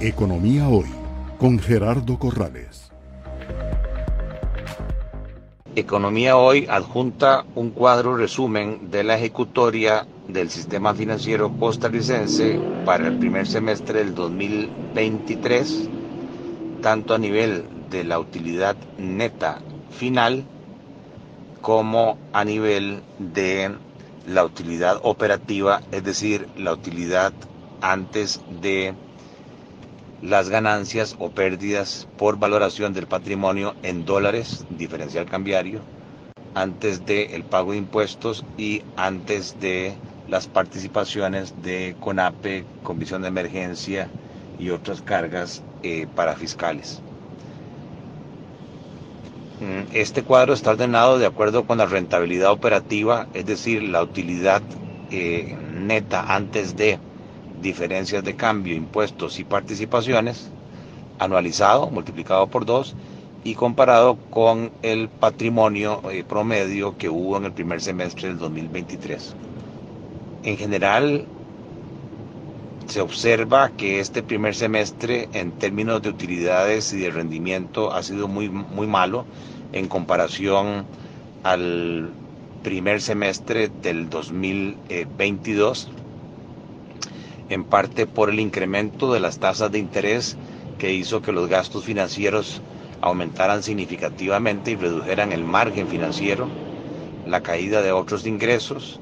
Economía Hoy con Gerardo Corrales. Economía Hoy adjunta un cuadro resumen de la ejecutoria del sistema financiero costarricense para el primer semestre del 2023, tanto a nivel de la utilidad neta final como a nivel de la utilidad operativa, es decir, la utilidad antes de las ganancias o pérdidas por valoración del patrimonio en dólares, diferencial cambiario, antes del pago de impuestos y antes de las participaciones de CONAPE, Comisión de Emergencia y otras cargas eh, parafiscales. Mm, este cuadro está ordenado de acuerdo con la rentabilidad operativa, es decir, la utilidad eh, neta antes de diferencias de cambio, impuestos y participaciones, anualizado, multiplicado por dos y comparado con el patrimonio eh, promedio que hubo en el primer semestre del 2023. En general, se observa que este primer semestre en términos de utilidades y de rendimiento ha sido muy, muy malo en comparación al primer semestre del 2022, en parte por el incremento de las tasas de interés que hizo que los gastos financieros aumentaran significativamente y redujeran el margen financiero, la caída de otros ingresos,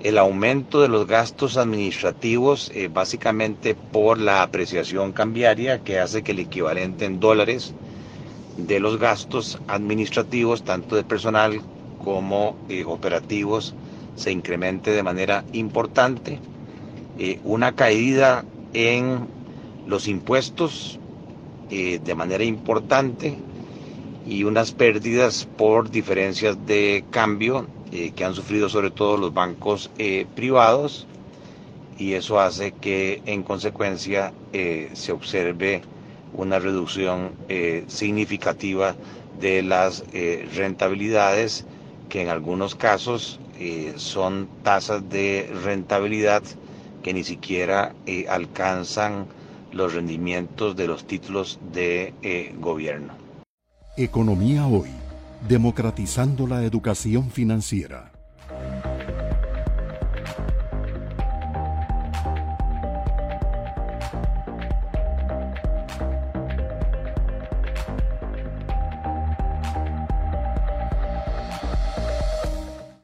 el aumento de los gastos administrativos, eh, básicamente por la apreciación cambiaria que hace que el equivalente en dólares de los gastos administrativos, tanto de personal como eh, operativos, se incremente de manera importante. Eh, una caída en los impuestos de manera importante y unas pérdidas por diferencias de cambio eh, que han sufrido sobre todo los bancos eh, privados y eso hace que en consecuencia eh, se observe una reducción significativa de las rentabilidades que en algunos casos son tasas de rentabilidad que ni siquiera alcanzan los rendimientos de los títulos de gobierno. Economía hoy democratizando la educación financiera.